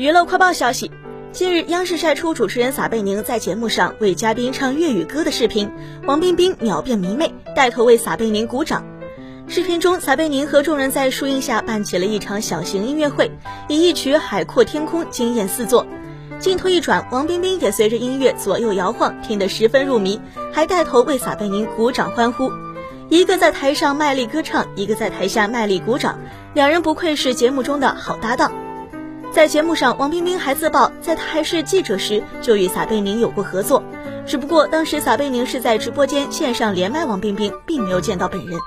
娱乐快报消息，近日央视晒出主持人撒贝宁在节目上为嘉宾唱粤语歌的视频，王冰冰秒变迷妹，带头为撒贝宁鼓掌。视频中，撒贝宁和众人在树荫下办起了一场小型音乐会，以一曲《海阔天空》惊艳四座。镜头一转，王冰冰也随着音乐左右摇晃，听得十分入迷，还带头为撒贝宁鼓掌欢呼。一个在台上卖力歌唱，一个在台下卖力鼓掌，两人不愧是节目中的好搭档。在节目上，王冰冰还自曝，在她还是记者时就与撒贝宁有过合作，只不过当时撒贝宁是在直播间线上连麦王冰冰，并没有见到本人。